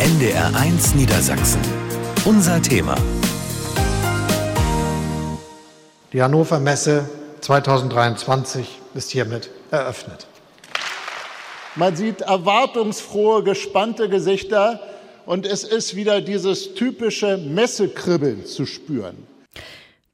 NDR1 Niedersachsen. Unser Thema. Die Hannover Messe 2023 ist hiermit eröffnet. Man sieht erwartungsfrohe, gespannte Gesichter und es ist wieder dieses typische Messekribbeln zu spüren.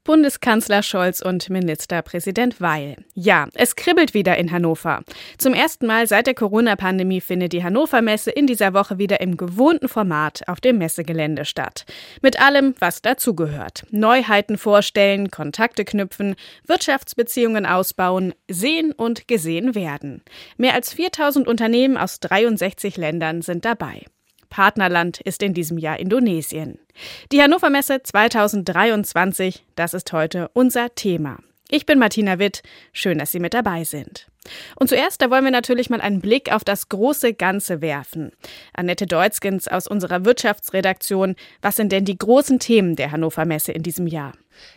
Bundeskanzler Scholz und Ministerpräsident Weil. Ja, es kribbelt wieder in Hannover. Zum ersten Mal seit der Corona-Pandemie findet die Hannover Messe in dieser Woche wieder im gewohnten Format auf dem Messegelände statt. Mit allem, was dazugehört. Neuheiten vorstellen, Kontakte knüpfen, Wirtschaftsbeziehungen ausbauen, sehen und gesehen werden. Mehr als 4000 Unternehmen aus 63 Ländern sind dabei. Partnerland ist in diesem Jahr Indonesien. Die Hannover Messe 2023, das ist heute unser Thema. Ich bin Martina Witt. Schön, dass Sie mit dabei sind. Und zuerst, da wollen wir natürlich mal einen Blick auf das große Ganze werfen. Annette Deutzgens aus unserer Wirtschaftsredaktion. Was sind denn die großen Themen der Hannover Messe in diesem Jahr?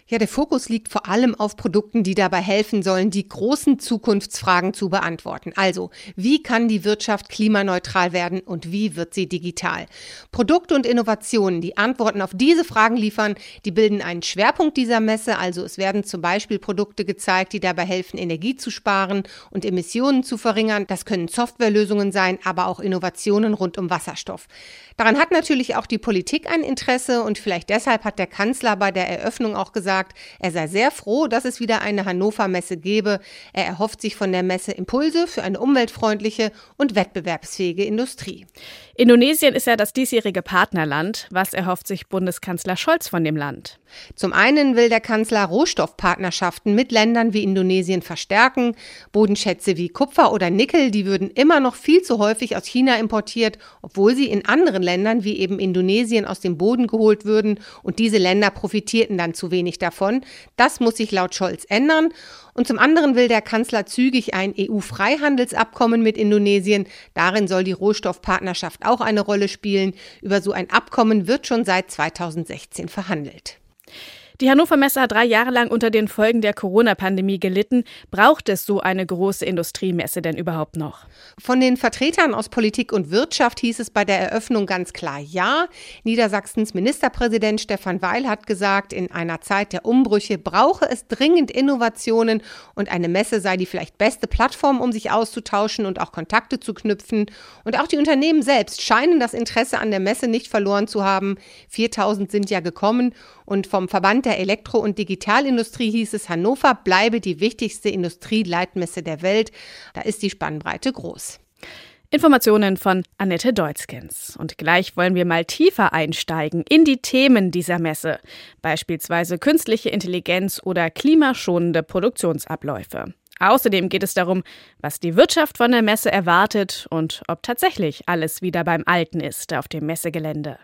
Ja, der Fokus liegt vor allem auf Produkten, die dabei helfen sollen, die großen Zukunftsfragen zu beantworten. Also, wie kann die Wirtschaft klimaneutral werden und wie wird sie digital? Produkte und Innovationen, die Antworten auf diese Fragen liefern, die bilden einen Schwerpunkt dieser Messe. Also es werden zum Beispiel Produkte gezeigt, die dabei helfen, Energie zu sparen und Emissionen zu verringern. Das können Softwarelösungen sein, aber auch Innovationen rund um Wasserstoff. Daran hat natürlich auch die Politik ein Interesse und vielleicht deshalb hat der Kanzler bei der Eröffnung auch gesagt, er sei sehr froh, dass es wieder eine Hannover Messe gebe. Er erhofft sich von der Messe Impulse für eine umweltfreundliche und wettbewerbsfähige Industrie. Indonesien ist ja das diesjährige Partnerland. Was erhofft sich Bundeskanzler Scholz von dem Land? Zum einen will der Kanzler Rohstoffpartnerschaften mit Ländern wie Indonesien verstärken. Bodenschätze wie Kupfer oder Nickel, die würden immer noch viel zu häufig aus China importiert, obwohl sie in anderen Ländern wie eben Indonesien aus dem Boden geholt würden und diese Länder profitierten dann zu wenig davon. Das muss sich laut Scholz ändern. Und zum anderen will der Kanzler zügig ein EU-Freihandelsabkommen mit Indonesien. Darin soll die Rohstoffpartnerschaft auch eine Rolle spielen. Über so ein Abkommen wird schon seit 2016 verhandelt. Die Hannover Messe hat drei Jahre lang unter den Folgen der Corona-Pandemie gelitten. Braucht es so eine große Industriemesse denn überhaupt noch? Von den Vertretern aus Politik und Wirtschaft hieß es bei der Eröffnung ganz klar Ja. Niedersachsens Ministerpräsident Stefan Weil hat gesagt, in einer Zeit der Umbrüche brauche es dringend Innovationen und eine Messe sei die vielleicht beste Plattform, um sich auszutauschen und auch Kontakte zu knüpfen. Und auch die Unternehmen selbst scheinen das Interesse an der Messe nicht verloren zu haben. 4000 sind ja gekommen und vom Verband der Elektro- und Digitalindustrie hieß es, Hannover bleibe die wichtigste Industrieleitmesse der Welt. Da ist die Spannbreite groß. Informationen von Annette Deutzkens. Und gleich wollen wir mal tiefer einsteigen in die Themen dieser Messe, beispielsweise künstliche Intelligenz oder klimaschonende Produktionsabläufe. Außerdem geht es darum, was die Wirtschaft von der Messe erwartet und ob tatsächlich alles wieder beim Alten ist auf dem Messegelände.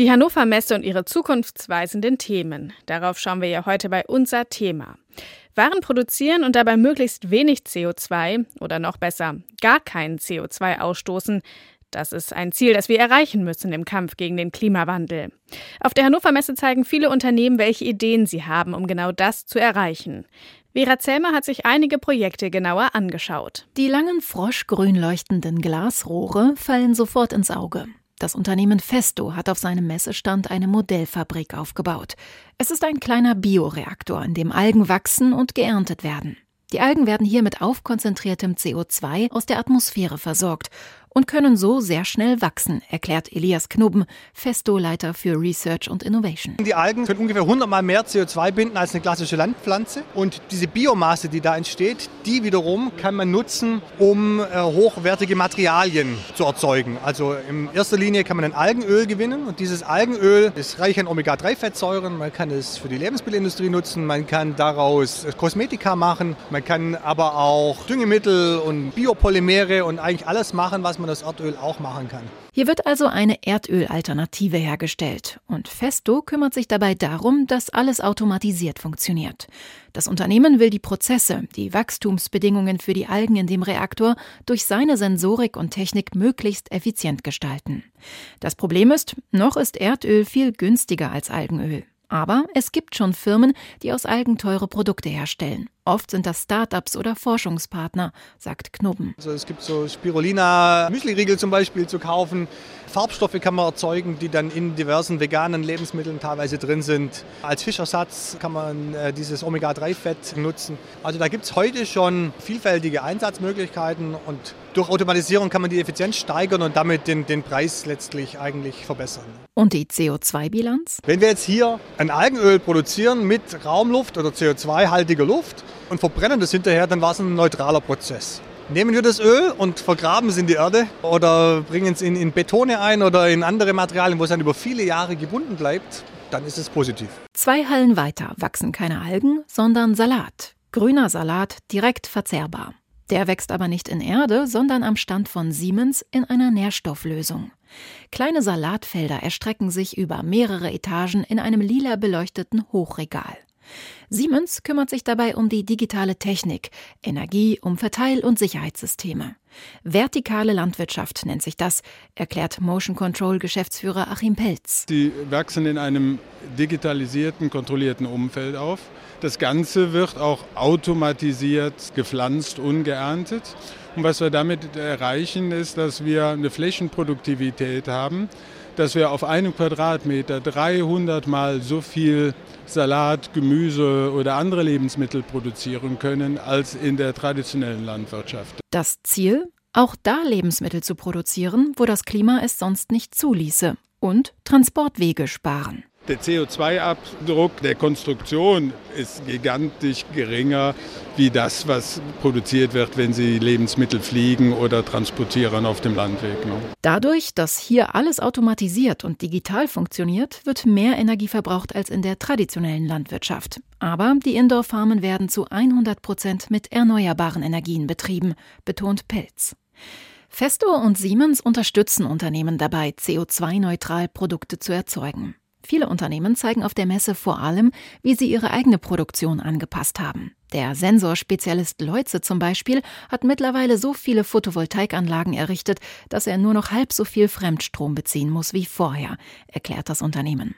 Die Hannover Messe und ihre zukunftsweisenden Themen. Darauf schauen wir ja heute bei unser Thema. Waren produzieren und dabei möglichst wenig CO2 oder noch besser gar kein CO2 ausstoßen, das ist ein Ziel, das wir erreichen müssen im Kampf gegen den Klimawandel. Auf der Hannover Messe zeigen viele Unternehmen, welche Ideen sie haben, um genau das zu erreichen. Vera Zellmer hat sich einige Projekte genauer angeschaut. Die langen froschgrün leuchtenden Glasrohre fallen sofort ins Auge. Das Unternehmen Festo hat auf seinem Messestand eine Modellfabrik aufgebaut. Es ist ein kleiner Bioreaktor, in dem Algen wachsen und geerntet werden. Die Algen werden hier mit aufkonzentriertem CO2 aus der Atmosphäre versorgt und können so sehr schnell wachsen, erklärt Elias Knubben, Festo-Leiter für Research und Innovation. Die Algen können ungefähr 100 Mal mehr CO2 binden als eine klassische Landpflanze. Und diese Biomasse, die da entsteht, die wiederum kann man nutzen, um äh, hochwertige Materialien zu erzeugen. Also in erster Linie kann man ein Algenöl gewinnen und dieses Algenöl ist reich an Omega-3-Fettsäuren. Man kann es für die Lebensmittelindustrie nutzen, man kann daraus Kosmetika machen, man kann aber auch Düngemittel und Biopolymere und eigentlich alles machen, was man das Erdöl auch machen kann. Hier wird also eine Erdölalternative hergestellt. Und Festo kümmert sich dabei darum, dass alles automatisiert funktioniert. Das Unternehmen will die Prozesse, die Wachstumsbedingungen für die Algen in dem Reaktor durch seine Sensorik und Technik möglichst effizient gestalten. Das Problem ist, noch ist Erdöl viel günstiger als Algenöl. Aber es gibt schon Firmen, die aus Algen teure Produkte herstellen. Oft sind das Startups oder Forschungspartner, sagt Knubben. Also es gibt so Spirulina Müsliriegel zum Beispiel zu kaufen. Farbstoffe kann man erzeugen, die dann in diversen veganen Lebensmitteln teilweise drin sind. Als Fischersatz kann man äh, dieses Omega-3-Fett nutzen. Also da gibt es heute schon vielfältige Einsatzmöglichkeiten und durch Automatisierung kann man die Effizienz steigern und damit den, den Preis letztlich eigentlich verbessern. Und die CO2-Bilanz? Wenn wir jetzt hier ein Algenöl produzieren mit Raumluft oder CO2-haltiger Luft und verbrennen das hinterher, dann war es ein neutraler Prozess. Nehmen wir das Öl und vergraben es in die Erde oder bringen es in, in Betone ein oder in andere Materialien, wo es dann über viele Jahre gebunden bleibt, dann ist es positiv. Zwei Hallen weiter wachsen keine Algen, sondern Salat. Grüner Salat, direkt verzehrbar. Der wächst aber nicht in Erde, sondern am Stand von Siemens in einer Nährstofflösung. Kleine Salatfelder erstrecken sich über mehrere Etagen in einem lila beleuchteten Hochregal. Siemens kümmert sich dabei um die digitale Technik, Energie, um Verteil- und Sicherheitssysteme. Vertikale Landwirtschaft nennt sich das, erklärt Motion Control Geschäftsführer Achim Pelz. Sie wachsen in einem digitalisierten, kontrollierten Umfeld auf. Das Ganze wird auch automatisiert gepflanzt und geerntet. Und was wir damit erreichen, ist, dass wir eine Flächenproduktivität haben, dass wir auf einem Quadratmeter 300 Mal so viel Salat, Gemüse oder andere Lebensmittel produzieren können als in der traditionellen Landwirtschaft. Das Ziel? Auch da Lebensmittel zu produzieren, wo das Klima es sonst nicht zuließe. Und Transportwege sparen. Der CO2-Abdruck der Konstruktion ist gigantisch geringer wie das, was produziert wird, wenn Sie Lebensmittel fliegen oder transportieren auf dem Landweg. Ne? Dadurch, dass hier alles automatisiert und digital funktioniert, wird mehr Energie verbraucht als in der traditionellen Landwirtschaft. Aber die Indoor-Farmen werden zu 100 Prozent mit erneuerbaren Energien betrieben, betont Pelz. Festo und Siemens unterstützen Unternehmen dabei, CO2-neutral Produkte zu erzeugen. Viele Unternehmen zeigen auf der Messe vor allem, wie sie ihre eigene Produktion angepasst haben. Der Sensorspezialist Leutze zum Beispiel hat mittlerweile so viele Photovoltaikanlagen errichtet, dass er nur noch halb so viel Fremdstrom beziehen muss wie vorher, erklärt das Unternehmen.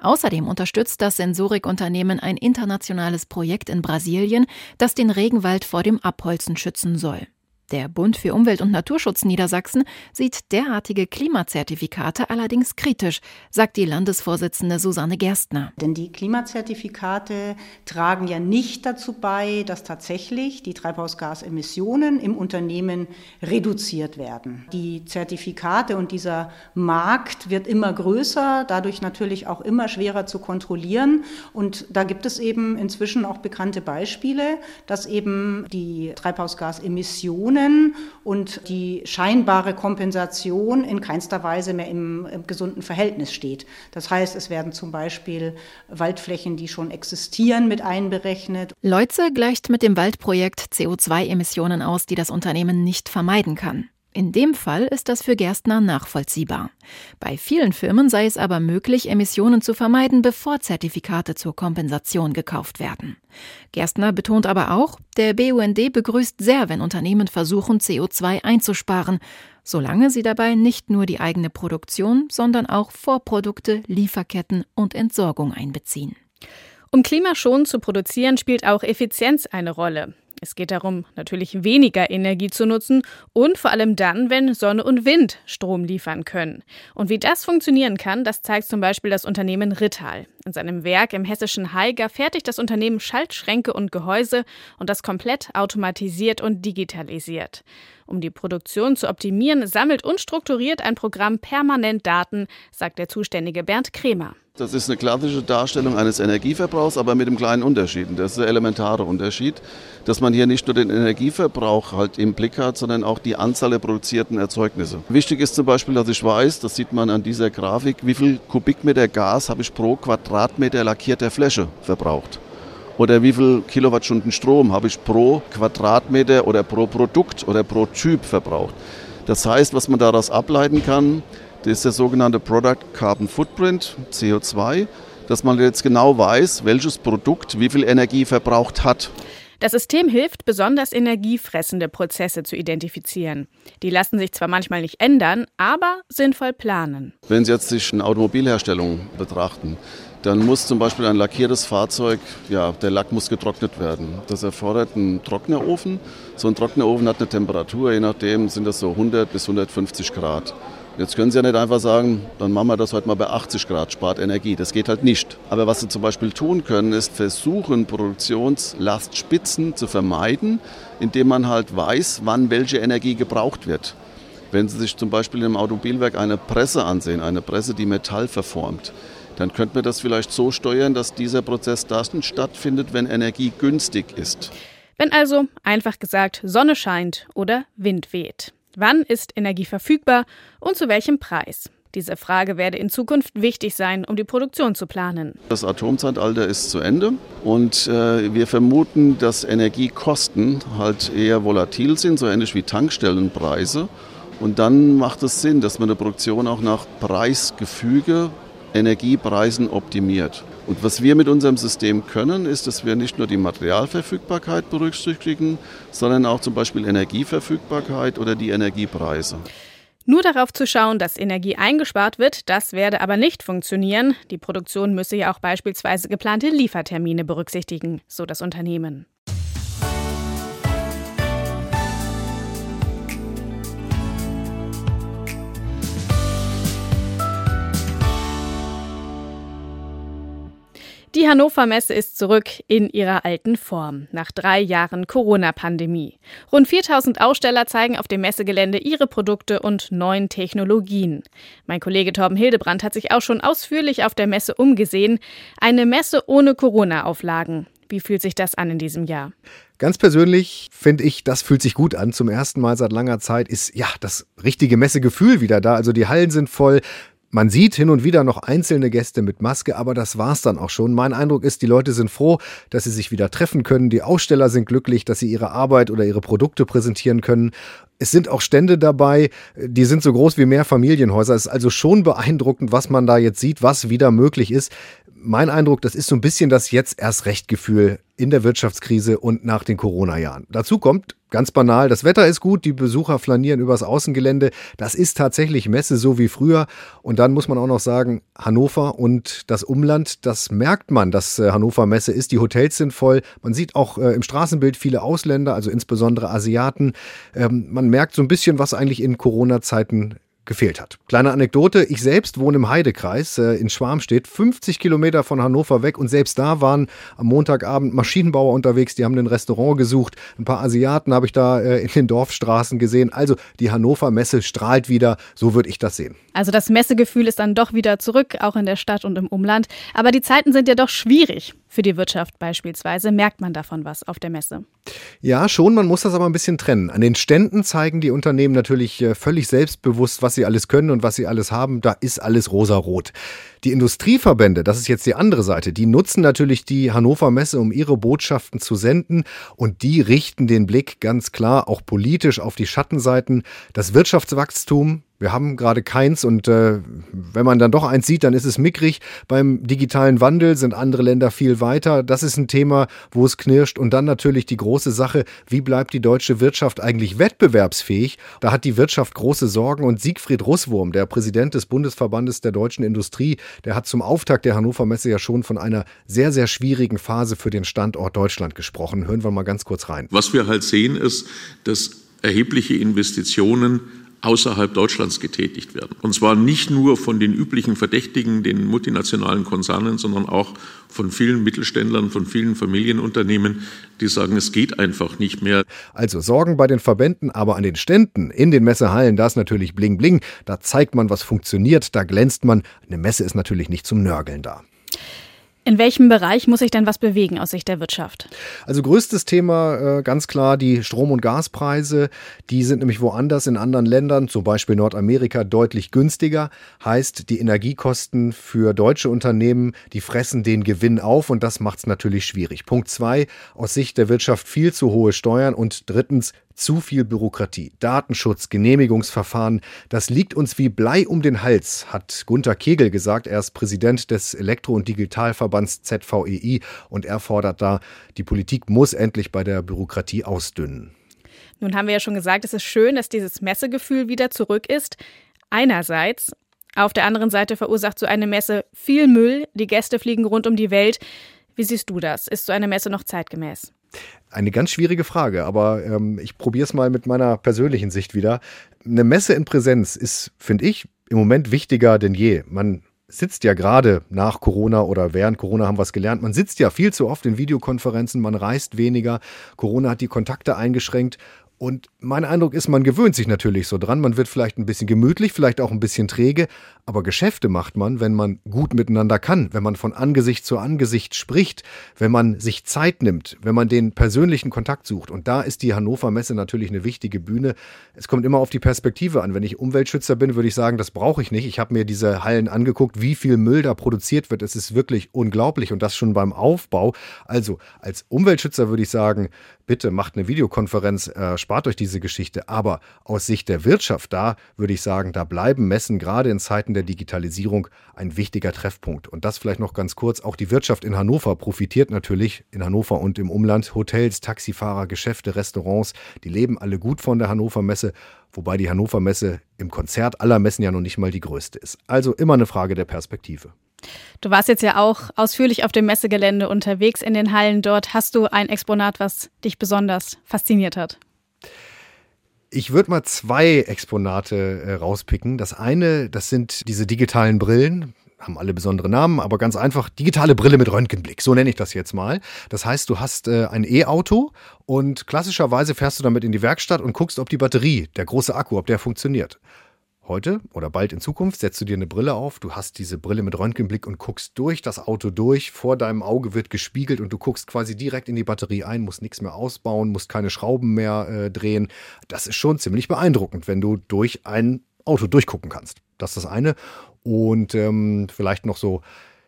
Außerdem unterstützt das Sensorikunternehmen ein internationales Projekt in Brasilien, das den Regenwald vor dem Abholzen schützen soll. Der Bund für Umwelt und Naturschutz Niedersachsen sieht derartige Klimazertifikate allerdings kritisch, sagt die Landesvorsitzende Susanne Gerstner. Denn die Klimazertifikate tragen ja nicht dazu bei, dass tatsächlich die Treibhausgasemissionen im Unternehmen reduziert werden. Die Zertifikate und dieser Markt wird immer größer, dadurch natürlich auch immer schwerer zu kontrollieren. Und da gibt es eben inzwischen auch bekannte Beispiele, dass eben die Treibhausgasemissionen Subventionen und die scheinbare Kompensation in keinster Weise mehr im, im gesunden Verhältnis steht. Das heißt, es werden zum Beispiel Waldflächen, die schon existieren, mit einberechnet. Leutze gleicht mit dem Waldprojekt CO2-Emissionen aus, die das Unternehmen nicht vermeiden kann. In dem Fall ist das für Gerstner nachvollziehbar. Bei vielen Firmen sei es aber möglich, Emissionen zu vermeiden, bevor Zertifikate zur Kompensation gekauft werden. Gerstner betont aber auch, der BUND begrüßt sehr, wenn Unternehmen versuchen, CO2 einzusparen, solange sie dabei nicht nur die eigene Produktion, sondern auch Vorprodukte, Lieferketten und Entsorgung einbeziehen. Um klimaschonend zu produzieren, spielt auch Effizienz eine Rolle. Es geht darum, natürlich weniger Energie zu nutzen und vor allem dann, wenn Sonne und Wind Strom liefern können. Und wie das funktionieren kann, das zeigt zum Beispiel das Unternehmen Rittal. In seinem Werk im hessischen Haiger fertigt das Unternehmen Schaltschränke und Gehäuse und das komplett automatisiert und digitalisiert. Um die Produktion zu optimieren, sammelt und strukturiert ein Programm permanent Daten, sagt der zuständige Bernd Kremer. Das ist eine klassische Darstellung eines Energieverbrauchs, aber mit einem kleinen Unterschied. Das ist der elementare Unterschied, dass man hier nicht nur den Energieverbrauch halt im Blick hat, sondern auch die Anzahl der produzierten Erzeugnisse. Wichtig ist zum Beispiel, dass ich weiß, das sieht man an dieser Grafik, wie viel Kubikmeter Gas habe ich pro Quadratmeter lackierter Fläche verbraucht. Oder wie viel Kilowattstunden Strom habe ich pro Quadratmeter oder pro Produkt oder pro Typ verbraucht. Das heißt, was man daraus ableiten kann, das ist der sogenannte Product Carbon Footprint, CO2, dass man jetzt genau weiß, welches Produkt wie viel Energie verbraucht hat. Das System hilft, besonders energiefressende Prozesse zu identifizieren. Die lassen sich zwar manchmal nicht ändern, aber sinnvoll planen. Wenn Sie jetzt sich eine Automobilherstellung betrachten, dann muss zum Beispiel ein lackiertes Fahrzeug, ja, der Lack muss getrocknet werden. Das erfordert einen Trocknerofen. So ein Trocknerofen hat eine Temperatur, je nachdem sind das so 100 bis 150 Grad. Jetzt können Sie ja nicht einfach sagen, dann machen wir das heute mal bei 80 Grad, spart Energie. Das geht halt nicht. Aber was Sie zum Beispiel tun können, ist versuchen, Produktionslastspitzen zu vermeiden, indem man halt weiß, wann welche Energie gebraucht wird. Wenn Sie sich zum Beispiel im Automobilwerk eine Presse ansehen, eine Presse, die Metall verformt, dann könnte man das vielleicht so steuern, dass dieser Prozess dann stattfindet, wenn Energie günstig ist. Wenn also, einfach gesagt, Sonne scheint oder Wind weht. Wann ist Energie verfügbar und zu welchem Preis? Diese Frage werde in Zukunft wichtig sein, um die Produktion zu planen. Das Atomzeitalter ist zu Ende und äh, wir vermuten, dass Energiekosten halt eher volatil sind, so ähnlich wie Tankstellenpreise. Und dann macht es Sinn, dass man eine Produktion auch nach Preisgefüge Energiepreisen optimiert. Und was wir mit unserem System können, ist, dass wir nicht nur die Materialverfügbarkeit berücksichtigen, sondern auch zum Beispiel Energieverfügbarkeit oder die Energiepreise. Nur darauf zu schauen, dass Energie eingespart wird, das werde aber nicht funktionieren. Die Produktion müsse ja auch beispielsweise geplante Liefertermine berücksichtigen, so das Unternehmen. Die Hannover Messe ist zurück in ihrer alten Form nach drei Jahren Corona-Pandemie. Rund 4000 Aussteller zeigen auf dem Messegelände ihre Produkte und neuen Technologien. Mein Kollege Torben Hildebrand hat sich auch schon ausführlich auf der Messe umgesehen. Eine Messe ohne Corona-Auflagen. Wie fühlt sich das an in diesem Jahr? Ganz persönlich finde ich, das fühlt sich gut an. Zum ersten Mal seit langer Zeit ist ja das richtige Messegefühl wieder da. Also die Hallen sind voll, man sieht hin und wieder noch einzelne Gäste mit Maske, aber das war's dann auch schon. Mein Eindruck ist, die Leute sind froh, dass sie sich wieder treffen können. Die Aussteller sind glücklich, dass sie ihre Arbeit oder ihre Produkte präsentieren können. Es sind auch Stände dabei, die sind so groß wie mehr Familienhäuser. Es ist also schon beeindruckend, was man da jetzt sieht, was wieder möglich ist mein Eindruck, das ist so ein bisschen das jetzt erst recht Gefühl in der Wirtschaftskrise und nach den Corona-Jahren. Dazu kommt ganz banal, das Wetter ist gut, die Besucher flanieren übers Außengelände. Das ist tatsächlich Messe so wie früher. Und dann muss man auch noch sagen, Hannover und das Umland, das merkt man, dass äh, Hannover Messe ist. Die Hotels sind voll. Man sieht auch äh, im Straßenbild viele Ausländer, also insbesondere Asiaten. Ähm, man merkt so ein bisschen, was eigentlich in Corona-Zeiten gefehlt hat. Kleine Anekdote, ich selbst wohne im Heidekreis äh, in Schwarmstedt, 50 Kilometer von Hannover weg und selbst da waren am Montagabend Maschinenbauer unterwegs, die haben ein Restaurant gesucht, ein paar Asiaten habe ich da äh, in den Dorfstraßen gesehen. Also die Hannover Messe strahlt wieder, so würde ich das sehen. Also das Messegefühl ist dann doch wieder zurück, auch in der Stadt und im Umland. Aber die Zeiten sind ja doch schwierig. Für die Wirtschaft beispielsweise merkt man davon was auf der Messe. Ja, schon, man muss das aber ein bisschen trennen. An den Ständen zeigen die Unternehmen natürlich äh, völlig selbstbewusst, was sie alles können und was sie alles haben. Da ist alles rosarot. Die Industrieverbände, das ist jetzt die andere Seite, die nutzen natürlich die Hannover Messe, um ihre Botschaften zu senden und die richten den Blick ganz klar auch politisch auf die Schattenseiten. Das Wirtschaftswachstum, wir haben gerade keins und äh, wenn man dann doch eins sieht, dann ist es mickrig. Beim digitalen Wandel sind andere Länder viel weiter. Das ist ein Thema, wo es knirscht. Und dann natürlich die große Sache, wie bleibt die deutsche Wirtschaft eigentlich wettbewerbsfähig? Da hat die Wirtschaft große Sorgen und Siegfried Russwurm, der Präsident des Bundesverbandes der deutschen Industrie, der hat zum Auftakt der Hannover Messe ja schon von einer sehr, sehr schwierigen Phase für den Standort Deutschland gesprochen. Hören wir mal ganz kurz rein. Was wir halt sehen, ist, dass erhebliche Investitionen außerhalb Deutschlands getätigt werden. Und zwar nicht nur von den üblichen Verdächtigen, den multinationalen Konzernen, sondern auch von vielen Mittelständlern, von vielen Familienunternehmen, die sagen, es geht einfach nicht mehr. Also Sorgen bei den Verbänden, aber an den Ständen, in den Messehallen, da ist natürlich bling bling. Da zeigt man, was funktioniert, da glänzt man. Eine Messe ist natürlich nicht zum Nörgeln da. In welchem Bereich muss sich denn was bewegen aus Sicht der Wirtschaft? Also größtes Thema äh, ganz klar die Strom- und Gaspreise. Die sind nämlich woanders in anderen Ländern, zum Beispiel Nordamerika, deutlich günstiger. Heißt, die Energiekosten für deutsche Unternehmen, die fressen den Gewinn auf und das macht es natürlich schwierig. Punkt zwei, aus Sicht der Wirtschaft viel zu hohe Steuern und drittens zu viel Bürokratie, Datenschutz, Genehmigungsverfahren, das liegt uns wie Blei um den Hals, hat Gunter Kegel gesagt. Er ist Präsident des Elektro- und Digitalverbands ZVEI und er fordert da, die Politik muss endlich bei der Bürokratie ausdünnen. Nun haben wir ja schon gesagt, es ist schön, dass dieses Messegefühl wieder zurück ist. Einerseits, Auf der anderen Seite verursacht so eine Messe viel Müll, die Gäste fliegen rund um die Welt. Wie siehst du das? Ist so eine Messe noch zeitgemäß? Eine ganz schwierige Frage, aber ähm, ich probiere es mal mit meiner persönlichen Sicht wieder. Eine Messe in Präsenz ist, finde ich, im Moment wichtiger denn je. Man sitzt ja gerade nach Corona oder während Corona haben wir es gelernt. Man sitzt ja viel zu oft in Videokonferenzen, man reist weniger. Corona hat die Kontakte eingeschränkt und mein Eindruck ist, man gewöhnt sich natürlich so dran. Man wird vielleicht ein bisschen gemütlich, vielleicht auch ein bisschen träge. Aber Geschäfte macht man, wenn man gut miteinander kann, wenn man von Angesicht zu Angesicht spricht, wenn man sich Zeit nimmt, wenn man den persönlichen Kontakt sucht. Und da ist die Hannover Messe natürlich eine wichtige Bühne. Es kommt immer auf die Perspektive an. Wenn ich Umweltschützer bin, würde ich sagen, das brauche ich nicht. Ich habe mir diese Hallen angeguckt, wie viel Müll da produziert wird. Es ist wirklich unglaublich und das schon beim Aufbau. Also als Umweltschützer würde ich sagen, bitte macht eine Videokonferenz, äh, spart euch diese Geschichte. Aber aus Sicht der Wirtschaft, da würde ich sagen, da bleiben Messen gerade in Zeiten der Digitalisierung ein wichtiger Treffpunkt. Und das vielleicht noch ganz kurz. Auch die Wirtschaft in Hannover profitiert natürlich in Hannover und im Umland. Hotels, Taxifahrer, Geschäfte, Restaurants, die leben alle gut von der Hannover Messe. Wobei die Hannover Messe im Konzert aller Messen ja noch nicht mal die größte ist. Also immer eine Frage der Perspektive. Du warst jetzt ja auch ausführlich auf dem Messegelände unterwegs in den Hallen dort. Hast du ein Exponat, was dich besonders fasziniert hat? Ich würde mal zwei Exponate äh, rauspicken. Das eine, das sind diese digitalen Brillen haben alle besondere Namen, aber ganz einfach digitale Brille mit Röntgenblick, so nenne ich das jetzt mal. Das heißt, du hast äh, ein E-Auto und klassischerweise fährst du damit in die Werkstatt und guckst, ob die Batterie, der große Akku, ob der funktioniert. Heute oder bald in Zukunft setzt du dir eine Brille auf, du hast diese Brille mit Röntgenblick und guckst durch das Auto durch, vor deinem Auge wird gespiegelt und du guckst quasi direkt in die Batterie ein, musst nichts mehr ausbauen, musst keine Schrauben mehr äh, drehen. Das ist schon ziemlich beeindruckend, wenn du durch ein Auto durchgucken kannst. Das ist das eine. Und ähm, vielleicht noch so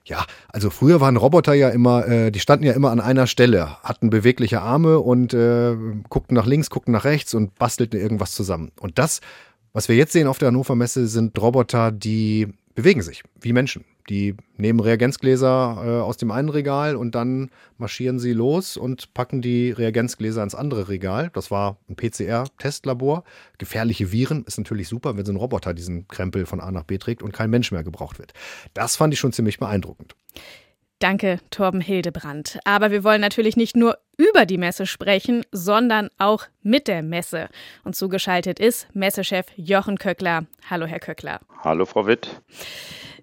ja, also früher waren Roboter ja immer, äh, die standen ja immer an einer Stelle, hatten bewegliche Arme und äh, guckten nach links, guckten nach rechts und bastelten irgendwas zusammen. Und das was wir jetzt sehen auf der Hannover Messe sind Roboter, die bewegen sich wie Menschen. Die nehmen Reagenzgläser äh, aus dem einen Regal und dann marschieren sie los und packen die Reagenzgläser ins andere Regal. Das war ein PCR-Testlabor. Gefährliche Viren ist natürlich super, wenn so ein Roboter diesen Krempel von A nach B trägt und kein Mensch mehr gebraucht wird. Das fand ich schon ziemlich beeindruckend. Danke, Torben Hildebrand. Aber wir wollen natürlich nicht nur über die Messe sprechen, sondern auch mit der Messe. Und zugeschaltet ist Messechef Jochen Köckler. Hallo, Herr Köckler. Hallo, Frau Witt.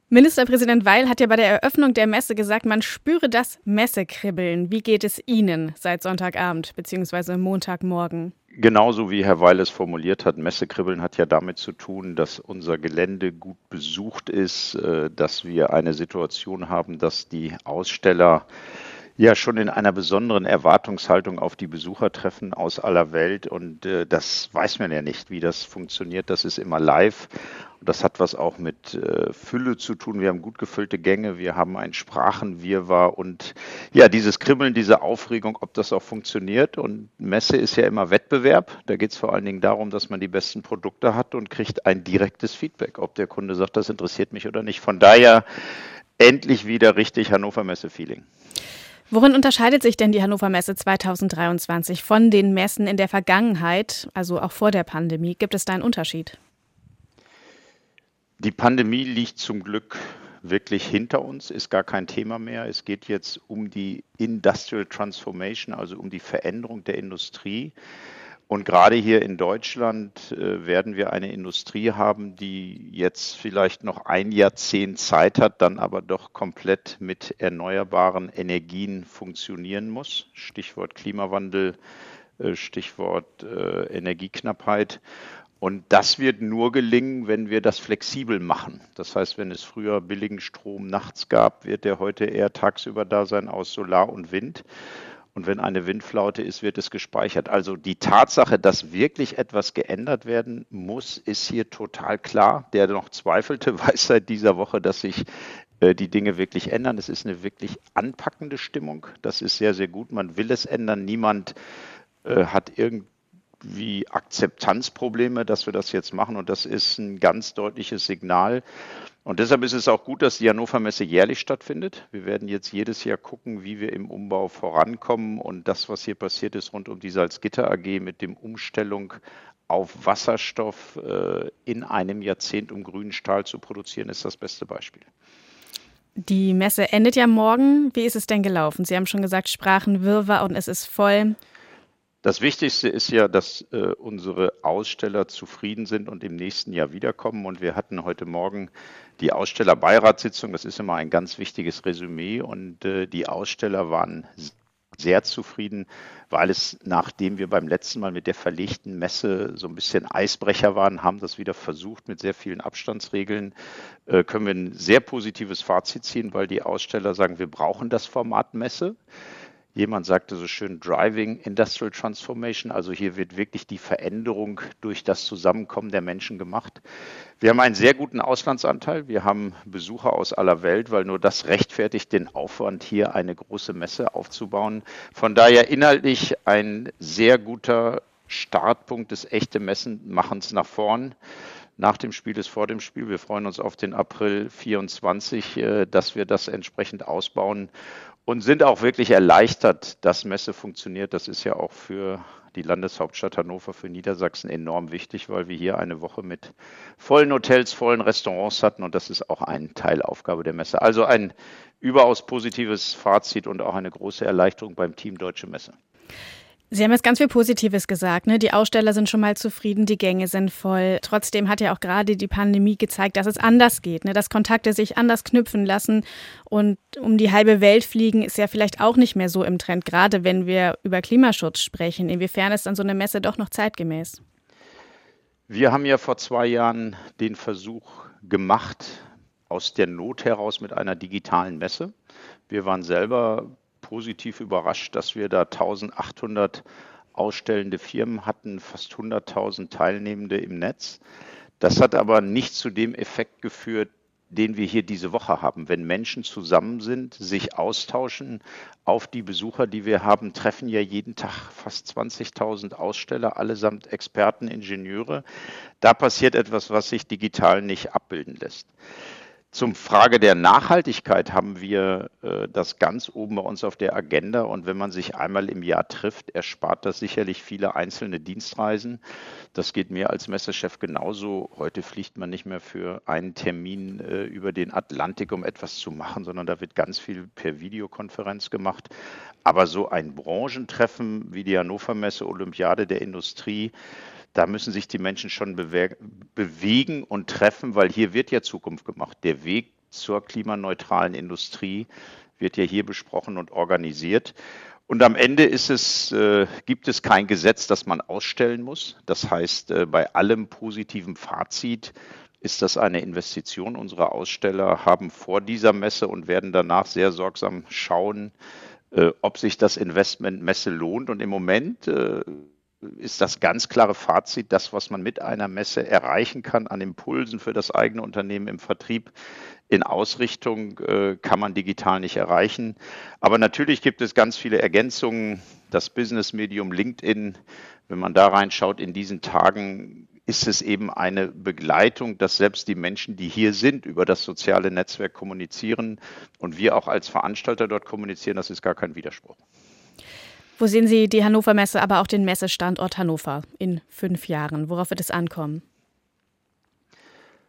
Ministerpräsident Weil hat ja bei der Eröffnung der Messe gesagt, man spüre das Messekribbeln. Wie geht es Ihnen seit Sonntagabend bzw. Montagmorgen? Genauso wie Herr Weil es formuliert hat, Messekribbeln hat ja damit zu tun, dass unser Gelände gut besucht ist, äh, dass wir eine Situation haben, dass die Aussteller ja schon in einer besonderen Erwartungshaltung auf die Besucher treffen aus aller Welt. Und äh, das weiß man ja nicht, wie das funktioniert. Das ist immer live. Und das hat was auch mit äh, Fülle zu tun. Wir haben gut gefüllte Gänge, wir haben ein Sprachenwirrwarr und ja, dieses Kribbeln, diese Aufregung, ob das auch funktioniert. Und Messe ist ja immer Wettbewerb. Da geht es vor allen Dingen darum, dass man die besten Produkte hat und kriegt ein direktes Feedback, ob der Kunde sagt, das interessiert mich oder nicht. Von daher endlich wieder richtig Hannover Messe-Feeling. Worin unterscheidet sich denn die Hannover Messe 2023 von den Messen in der Vergangenheit, also auch vor der Pandemie? Gibt es da einen Unterschied? Die Pandemie liegt zum Glück wirklich hinter uns, ist gar kein Thema mehr. Es geht jetzt um die Industrial Transformation, also um die Veränderung der Industrie. Und gerade hier in Deutschland äh, werden wir eine Industrie haben, die jetzt vielleicht noch ein Jahrzehnt Zeit hat, dann aber doch komplett mit erneuerbaren Energien funktionieren muss. Stichwort Klimawandel, äh, Stichwort äh, Energieknappheit. Und das wird nur gelingen, wenn wir das flexibel machen. Das heißt, wenn es früher billigen Strom nachts gab, wird der heute eher tagsüber da sein aus Solar und Wind. Und wenn eine Windflaute ist, wird es gespeichert. Also die Tatsache, dass wirklich etwas geändert werden muss, ist hier total klar. Der noch zweifelte, weiß seit dieser Woche, dass sich äh, die Dinge wirklich ändern. Es ist eine wirklich anpackende Stimmung. Das ist sehr, sehr gut. Man will es ändern. Niemand äh, hat irgendwie Akzeptanzprobleme, dass wir das jetzt machen. Und das ist ein ganz deutliches Signal. Und deshalb ist es auch gut, dass die Hannover Messe jährlich stattfindet. Wir werden jetzt jedes Jahr gucken, wie wir im Umbau vorankommen. Und das, was hier passiert ist rund um die Salzgitter AG mit dem Umstellung auf Wasserstoff äh, in einem Jahrzehnt, um grünen Stahl zu produzieren, ist das beste Beispiel. Die Messe endet ja morgen. Wie ist es denn gelaufen? Sie haben schon gesagt, Sprachenwirrwarr und es ist voll. Das Wichtigste ist ja, dass äh, unsere Aussteller zufrieden sind und im nächsten Jahr wiederkommen. Und wir hatten heute Morgen die Ausstellerberatssitzung. Das ist immer ein ganz wichtiges Resümee. Und äh, die Aussteller waren sehr zufrieden, weil es, nachdem wir beim letzten Mal mit der verlegten Messe so ein bisschen Eisbrecher waren, haben das wieder versucht mit sehr vielen Abstandsregeln, äh, können wir ein sehr positives Fazit ziehen, weil die Aussteller sagen, wir brauchen das Format Messe. Jemand sagte so schön Driving Industrial Transformation, also hier wird wirklich die Veränderung durch das Zusammenkommen der Menschen gemacht. Wir haben einen sehr guten Auslandsanteil. Wir haben Besucher aus aller Welt, weil nur das rechtfertigt den Aufwand, hier eine große Messe aufzubauen. Von daher inhaltlich ein sehr guter Startpunkt des echten Messenmachens nach vorn. Nach dem Spiel ist vor dem Spiel. Wir freuen uns auf den April 24, äh, dass wir das entsprechend ausbauen und sind auch wirklich erleichtert, dass Messe funktioniert. Das ist ja auch für die Landeshauptstadt Hannover, für Niedersachsen enorm wichtig, weil wir hier eine Woche mit vollen Hotels, vollen Restaurants hatten und das ist auch eine Teilaufgabe der Messe. Also ein überaus positives Fazit und auch eine große Erleichterung beim Team Deutsche Messe. Sie haben jetzt ganz viel Positives gesagt. Ne? Die Aussteller sind schon mal zufrieden, die Gänge sind voll. Trotzdem hat ja auch gerade die Pandemie gezeigt, dass es anders geht, ne? dass Kontakte sich anders knüpfen lassen. Und um die halbe Welt fliegen ist ja vielleicht auch nicht mehr so im Trend, gerade wenn wir über Klimaschutz sprechen. Inwiefern ist dann so eine Messe doch noch zeitgemäß? Wir haben ja vor zwei Jahren den Versuch gemacht, aus der Not heraus mit einer digitalen Messe. Wir waren selber positiv überrascht, dass wir da 1800 ausstellende Firmen hatten, fast 100.000 Teilnehmende im Netz. Das hat aber nicht zu dem Effekt geführt, den wir hier diese Woche haben. Wenn Menschen zusammen sind, sich austauschen, auf die Besucher, die wir haben, treffen ja jeden Tag fast 20.000 Aussteller, allesamt Experten, Ingenieure. Da passiert etwas, was sich digital nicht abbilden lässt. Zum Frage der Nachhaltigkeit haben wir äh, das ganz oben bei uns auf der Agenda. Und wenn man sich einmal im Jahr trifft, erspart das sicherlich viele einzelne Dienstreisen. Das geht mir als Messechef genauso. Heute fliegt man nicht mehr für einen Termin äh, über den Atlantik, um etwas zu machen, sondern da wird ganz viel per Videokonferenz gemacht. Aber so ein Branchentreffen wie die Hannover Messe Olympiade der Industrie, da müssen sich die Menschen schon bewegen und treffen, weil hier wird ja Zukunft gemacht. Der Weg zur klimaneutralen Industrie wird ja hier besprochen und organisiert. Und am Ende es, äh, gibt es kein Gesetz, das man ausstellen muss. Das heißt, äh, bei allem positiven Fazit ist das eine Investition. Unsere Aussteller haben vor dieser Messe und werden danach sehr sorgsam schauen, äh, ob sich das Investment Messe lohnt. Und im Moment äh, ist das ganz klare Fazit, das, was man mit einer Messe erreichen kann an Impulsen für das eigene Unternehmen im Vertrieb, in Ausrichtung äh, kann man digital nicht erreichen. Aber natürlich gibt es ganz viele Ergänzungen. Das Business-Medium LinkedIn, wenn man da reinschaut in diesen Tagen, ist es eben eine Begleitung, dass selbst die Menschen, die hier sind, über das soziale Netzwerk kommunizieren und wir auch als Veranstalter dort kommunizieren. Das ist gar kein Widerspruch. Wo sehen Sie die Hannover Messe, aber auch den Messestandort Hannover in fünf Jahren? Worauf wird es ankommen?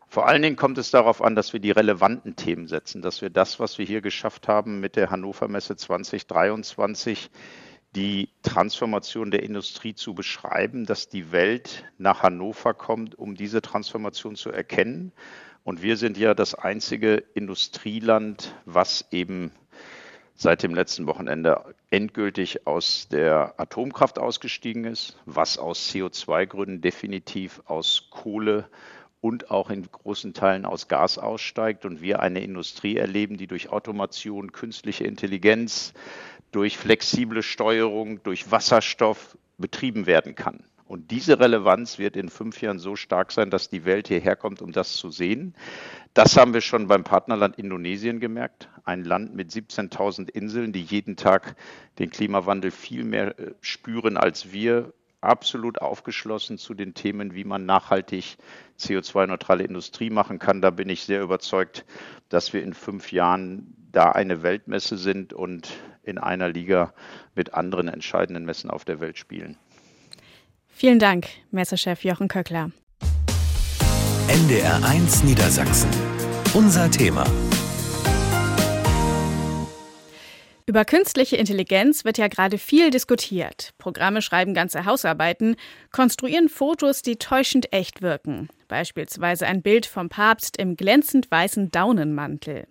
Vor allen Dingen kommt es darauf an, dass wir die relevanten Themen setzen, dass wir das, was wir hier geschafft haben mit der Hannover Messe 2023, die Transformation der Industrie zu beschreiben, dass die Welt nach Hannover kommt, um diese Transformation zu erkennen. Und wir sind ja das einzige Industrieland, was eben seit dem letzten Wochenende endgültig aus der Atomkraft ausgestiegen ist, was aus CO2-Gründen definitiv aus Kohle und auch in großen Teilen aus Gas aussteigt und wir eine Industrie erleben, die durch Automation, künstliche Intelligenz, durch flexible Steuerung, durch Wasserstoff betrieben werden kann. Und diese Relevanz wird in fünf Jahren so stark sein, dass die Welt hierher kommt, um das zu sehen. Das haben wir schon beim Partnerland Indonesien gemerkt. Ein Land mit 17.000 Inseln, die jeden Tag den Klimawandel viel mehr äh, spüren als wir. Absolut aufgeschlossen zu den Themen, wie man nachhaltig CO2-neutrale Industrie machen kann. Da bin ich sehr überzeugt, dass wir in fünf Jahren da eine Weltmesse sind und in einer Liga mit anderen entscheidenden Messen auf der Welt spielen. Vielen Dank, Messechef Jochen Köckler. NDR1 Niedersachsen. Unser Thema. Über künstliche Intelligenz wird ja gerade viel diskutiert. Programme schreiben ganze Hausarbeiten, konstruieren Fotos, die täuschend echt wirken. Beispielsweise ein Bild vom Papst im glänzend weißen Daunenmantel.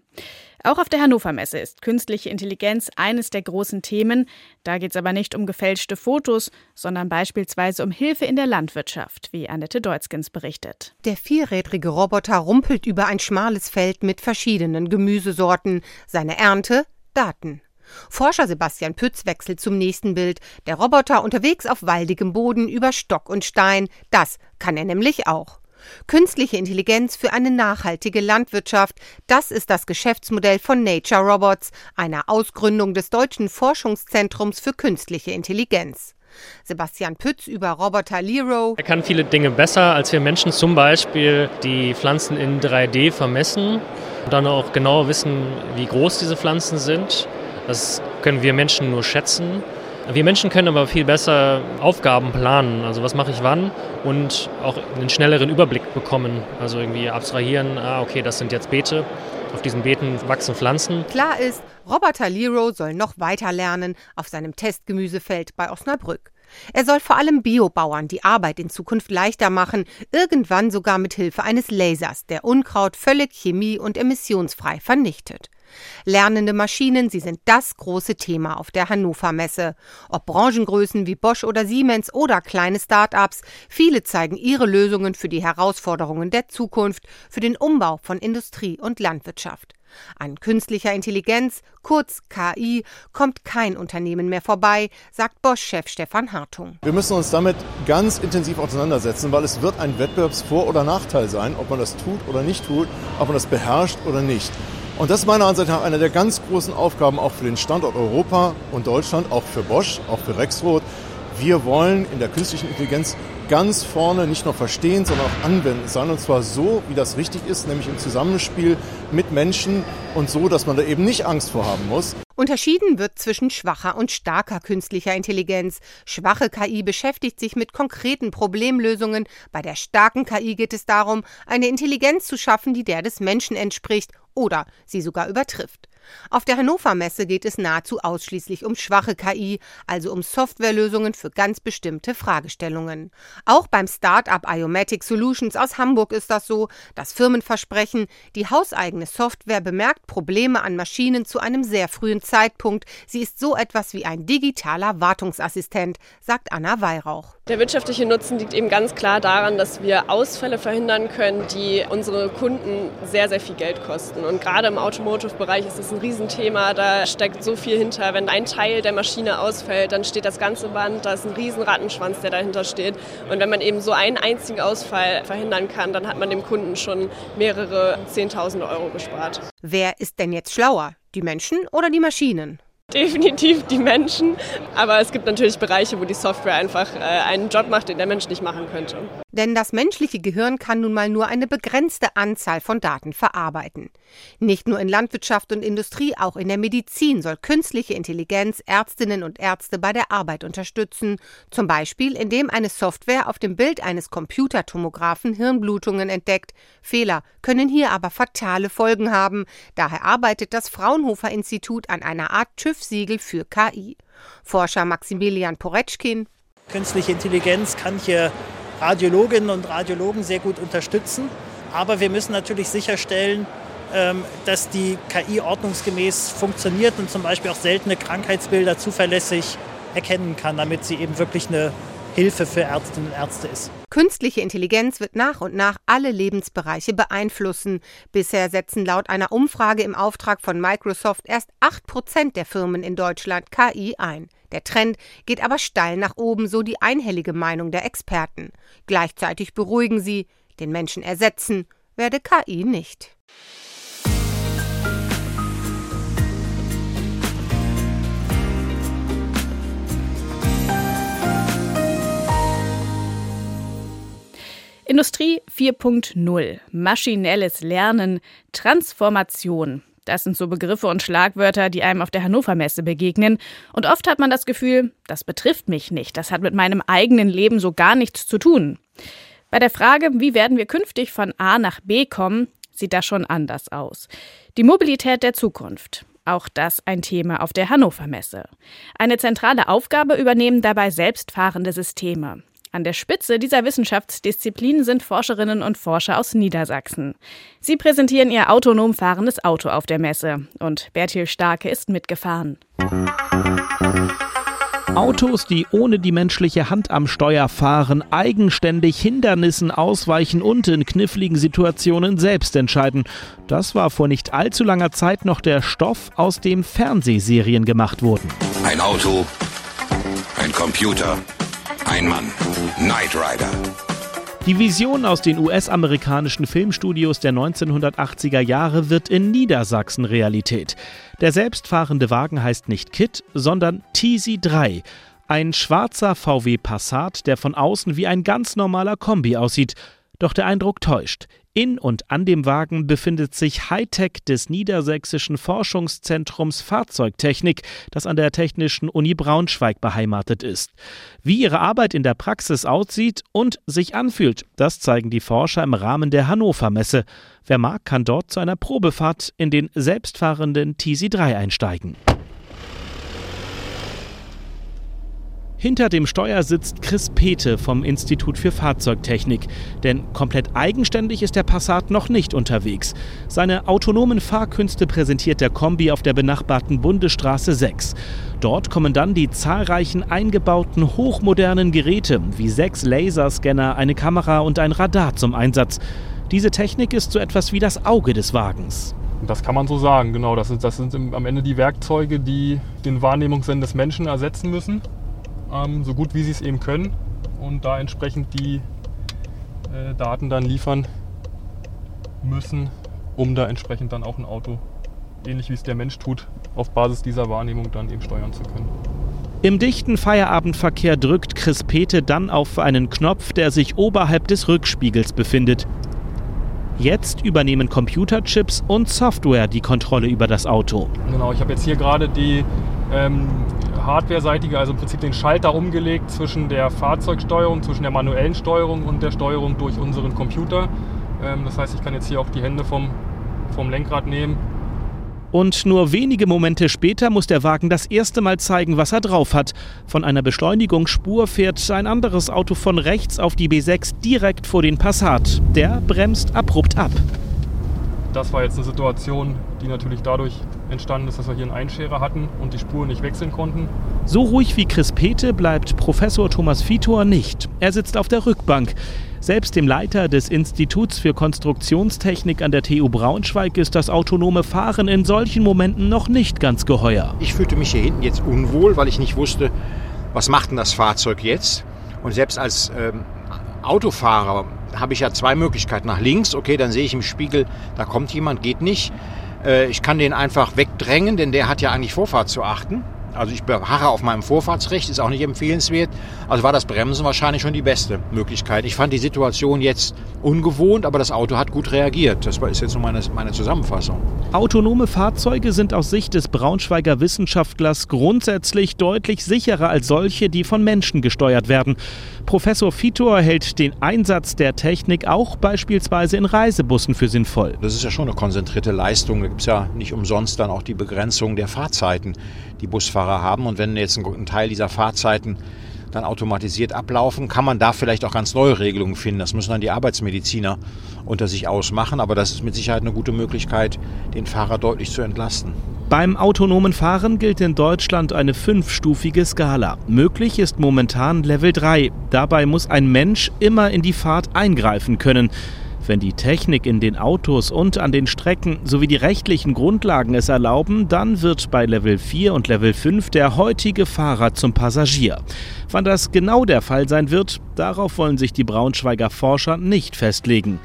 Auch auf der Hannover Messe ist künstliche Intelligenz eines der großen Themen. Da geht es aber nicht um gefälschte Fotos, sondern beispielsweise um Hilfe in der Landwirtschaft, wie Annette Deutzgens berichtet. Der vierrädrige Roboter rumpelt über ein schmales Feld mit verschiedenen Gemüsesorten. Seine Ernte Daten. Forscher Sebastian Pütz wechselt zum nächsten Bild. Der Roboter unterwegs auf waldigem Boden über Stock und Stein. Das kann er nämlich auch. Künstliche Intelligenz für eine nachhaltige Landwirtschaft, das ist das Geschäftsmodell von Nature Robots, einer Ausgründung des Deutschen Forschungszentrums für künstliche Intelligenz. Sebastian Pütz über Roboter Lero. Er kann viele Dinge besser als wir Menschen, zum Beispiel die Pflanzen in 3D vermessen und dann auch genau wissen, wie groß diese Pflanzen sind. Das können wir Menschen nur schätzen. Wir Menschen können aber viel besser Aufgaben planen, also was mache ich wann und auch einen schnelleren Überblick bekommen. Also irgendwie abstrahieren, ah, okay, das sind jetzt Beete, auf diesen Beeten wachsen Pflanzen. Klar ist, Roboter Lero soll noch weiter lernen auf seinem Testgemüsefeld bei Osnabrück. Er soll vor allem Biobauern die Arbeit in Zukunft leichter machen, irgendwann sogar mit Hilfe eines Lasers, der Unkraut völlig chemie- und emissionsfrei vernichtet. Lernende Maschinen, sie sind das große Thema auf der Hannover Messe. Ob Branchengrößen wie Bosch oder Siemens oder kleine Start-ups, viele zeigen ihre Lösungen für die Herausforderungen der Zukunft, für den Umbau von Industrie und Landwirtschaft. An künstlicher Intelligenz, kurz KI, kommt kein Unternehmen mehr vorbei, sagt Bosch-Chef Stefan Hartung. Wir müssen uns damit ganz intensiv auseinandersetzen, weil es wird ein Wettbewerbsvor- oder Nachteil sein, ob man das tut oder nicht tut, ob man das beherrscht oder nicht. Und das ist meiner Ansicht nach eine der ganz großen Aufgaben auch für den Standort Europa und Deutschland, auch für Bosch, auch für Rexroth. Wir wollen in der künstlichen Intelligenz ganz vorne nicht nur verstehen, sondern auch anwenden sein. Und zwar so, wie das richtig ist, nämlich im Zusammenspiel mit Menschen und so, dass man da eben nicht Angst vor haben muss. Unterschieden wird zwischen schwacher und starker künstlicher Intelligenz. Schwache KI beschäftigt sich mit konkreten Problemlösungen. Bei der starken KI geht es darum, eine Intelligenz zu schaffen, die der des Menschen entspricht oder sie sogar übertrifft. Auf der Hannover Messe geht es nahezu ausschließlich um schwache KI, also um Softwarelösungen für ganz bestimmte Fragestellungen. Auch beim Start-up Iomatic Solutions aus Hamburg ist das so. Das Firmenversprechen, die hauseigene Software bemerkt Probleme an Maschinen zu einem sehr frühen Zeitpunkt. Sie ist so etwas wie ein digitaler Wartungsassistent, sagt Anna Weihrauch. Der wirtschaftliche Nutzen liegt eben ganz klar daran, dass wir Ausfälle verhindern können, die unsere Kunden sehr, sehr viel Geld kosten. Und gerade im Automotive-Bereich ist es ein Riesenthema. Da steckt so viel hinter. Wenn ein Teil der Maschine ausfällt, dann steht das ganze Band, da ist ein Riesenrattenschwanz, der dahinter steht. Und wenn man eben so einen einzigen Ausfall verhindern kann, dann hat man dem Kunden schon mehrere 10.000 Euro gespart. Wer ist denn jetzt schlauer? Die Menschen oder die Maschinen? Definitiv die Menschen, aber es gibt natürlich Bereiche, wo die Software einfach äh, einen Job macht, den der Mensch nicht machen könnte. Denn das menschliche Gehirn kann nun mal nur eine begrenzte Anzahl von Daten verarbeiten. Nicht nur in Landwirtschaft und Industrie, auch in der Medizin soll künstliche Intelligenz Ärztinnen und Ärzte bei der Arbeit unterstützen. Zum Beispiel, indem eine Software auf dem Bild eines Computertomographen Hirnblutungen entdeckt. Fehler können hier aber fatale Folgen haben. Daher arbeitet das Fraunhofer Institut an einer Art TÜV-Siegel für KI. Forscher Maximilian Poretschkin. Künstliche Intelligenz kann hier Radiologinnen und Radiologen sehr gut unterstützen. Aber wir müssen natürlich sicherstellen, ähm, dass die KI ordnungsgemäß funktioniert und zum Beispiel auch seltene Krankheitsbilder zuverlässig erkennen kann, damit sie eben wirklich eine Hilfe für Ärztinnen und Ärzte ist. Künstliche Intelligenz wird nach und nach alle Lebensbereiche beeinflussen. Bisher setzen laut einer Umfrage im Auftrag von Microsoft erst 8 Prozent der Firmen in Deutschland KI ein. Der Trend geht aber steil nach oben, so die einhellige Meinung der Experten. Gleichzeitig beruhigen sie, den Menschen ersetzen werde KI nicht. Industrie 4.0, maschinelles Lernen, Transformation. Das sind so Begriffe und Schlagwörter, die einem auf der Hannover Messe begegnen. Und oft hat man das Gefühl, das betrifft mich nicht, das hat mit meinem eigenen Leben so gar nichts zu tun. Bei der Frage, wie werden wir künftig von A nach B kommen, sieht das schon anders aus. Die Mobilität der Zukunft. Auch das ein Thema auf der Hannover Messe. Eine zentrale Aufgabe übernehmen dabei selbstfahrende Systeme. An der Spitze dieser Wissenschaftsdisziplin sind Forscherinnen und Forscher aus Niedersachsen. Sie präsentieren ihr autonom fahrendes Auto auf der Messe und Bertil Starke ist mitgefahren. Autos, die ohne die menschliche Hand am Steuer fahren, eigenständig Hindernissen ausweichen und in kniffligen Situationen selbst entscheiden. Das war vor nicht allzu langer Zeit noch der Stoff, aus dem Fernsehserien gemacht wurden. Ein Auto, ein Computer, ein Mann. Knight Rider. Die Vision aus den US-amerikanischen Filmstudios der 1980er Jahre wird in Niedersachsen Realität. Der selbstfahrende Wagen heißt nicht Kit, sondern TZ3. Ein schwarzer VW Passat, der von außen wie ein ganz normaler Kombi aussieht. Doch der Eindruck täuscht. In und an dem Wagen befindet sich Hightech des Niedersächsischen Forschungszentrums Fahrzeugtechnik, das an der Technischen Uni Braunschweig beheimatet ist. Wie ihre Arbeit in der Praxis aussieht und sich anfühlt, das zeigen die Forscher im Rahmen der Hannover Messe. Wer mag, kann dort zu einer Probefahrt in den selbstfahrenden TC3 einsteigen. Hinter dem Steuer sitzt Chris Pete vom Institut für Fahrzeugtechnik. Denn komplett eigenständig ist der Passat noch nicht unterwegs. Seine autonomen Fahrkünste präsentiert der Kombi auf der benachbarten Bundesstraße 6. Dort kommen dann die zahlreichen eingebauten hochmodernen Geräte wie sechs Laserscanner, eine Kamera und ein Radar zum Einsatz. Diese Technik ist so etwas wie das Auge des Wagens. Das kann man so sagen, genau. Das, ist, das sind am Ende die Werkzeuge, die den Wahrnehmungssinn des Menschen ersetzen müssen ähm, so gut wie sie es eben können und da entsprechend die äh, Daten dann liefern müssen, um da entsprechend dann auch ein Auto, ähnlich wie es der Mensch tut, auf Basis dieser Wahrnehmung dann eben steuern zu können. Im dichten Feierabendverkehr drückt Chris Pete dann auf einen Knopf, der sich oberhalb des Rückspiegels befindet. Jetzt übernehmen Computerchips und Software die Kontrolle über das Auto. Genau, ich habe jetzt hier gerade die ähm, hardware-seitige, also im Prinzip den Schalter umgelegt zwischen der Fahrzeugsteuerung, zwischen der manuellen Steuerung und der Steuerung durch unseren Computer. Ähm, das heißt, ich kann jetzt hier auch die Hände vom, vom Lenkrad nehmen. Und nur wenige Momente später muss der Wagen das erste Mal zeigen, was er drauf hat. Von einer Beschleunigungsspur fährt ein anderes Auto von rechts auf die B6 direkt vor den Passat. Der bremst abrupt ab. Das war jetzt eine Situation, die natürlich dadurch entstanden ist, dass wir hier einen Einscherer hatten und die Spuren nicht wechseln konnten. So ruhig wie Chris Pete bleibt Professor Thomas Vitor nicht. Er sitzt auf der Rückbank. Selbst dem Leiter des Instituts für Konstruktionstechnik an der TU Braunschweig ist das autonome Fahren in solchen Momenten noch nicht ganz geheuer. Ich fühlte mich hier hinten jetzt unwohl, weil ich nicht wusste, was macht denn das Fahrzeug jetzt? Und selbst als ähm, Autofahrer habe ich ja zwei Möglichkeiten. Nach links, okay, dann sehe ich im Spiegel, da kommt jemand, geht nicht. Äh, ich kann den einfach wegdrängen, denn der hat ja eigentlich Vorfahrt zu achten. Also ich beharre auf meinem Vorfahrtsrecht, ist auch nicht empfehlenswert. Also war das Bremsen wahrscheinlich schon die beste Möglichkeit. Ich fand die Situation jetzt ungewohnt, aber das Auto hat gut reagiert. Das ist jetzt nur meine, meine Zusammenfassung. Autonome Fahrzeuge sind aus Sicht des Braunschweiger Wissenschaftlers grundsätzlich deutlich sicherer als solche, die von Menschen gesteuert werden. Professor Fitor hält den Einsatz der Technik auch beispielsweise in Reisebussen für sinnvoll. Das ist ja schon eine konzentrierte Leistung. Da gibt es ja nicht umsonst dann auch die Begrenzung der Fahrzeiten, die Busfahrer haben. Und wenn jetzt ein Teil dieser Fahrzeiten dann automatisiert ablaufen, kann man da vielleicht auch ganz neue Regelungen finden. Das müssen dann die Arbeitsmediziner unter sich ausmachen, aber das ist mit Sicherheit eine gute Möglichkeit, den Fahrer deutlich zu entlasten. Beim autonomen Fahren gilt in Deutschland eine fünfstufige Skala. Möglich ist momentan Level 3. Dabei muss ein Mensch immer in die Fahrt eingreifen können. Wenn die Technik in den Autos und an den Strecken sowie die rechtlichen Grundlagen es erlauben, dann wird bei Level 4 und Level 5 der heutige Fahrer zum Passagier. Wann das genau der Fall sein wird, darauf wollen sich die Braunschweiger Forscher nicht festlegen.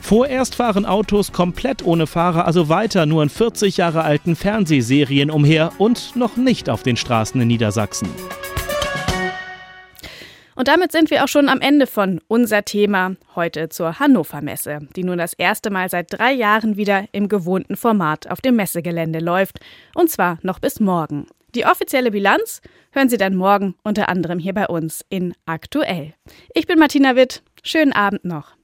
Vorerst fahren Autos komplett ohne Fahrer also weiter nur in 40 Jahre alten Fernsehserien umher und noch nicht auf den Straßen in Niedersachsen. Und damit sind wir auch schon am Ende von unser Thema heute zur Hannover Messe, die nun das erste Mal seit drei Jahren wieder im gewohnten Format auf dem Messegelände läuft. Und zwar noch bis morgen. Die offizielle Bilanz hören Sie dann morgen unter anderem hier bei uns in Aktuell. Ich bin Martina Witt. Schönen Abend noch.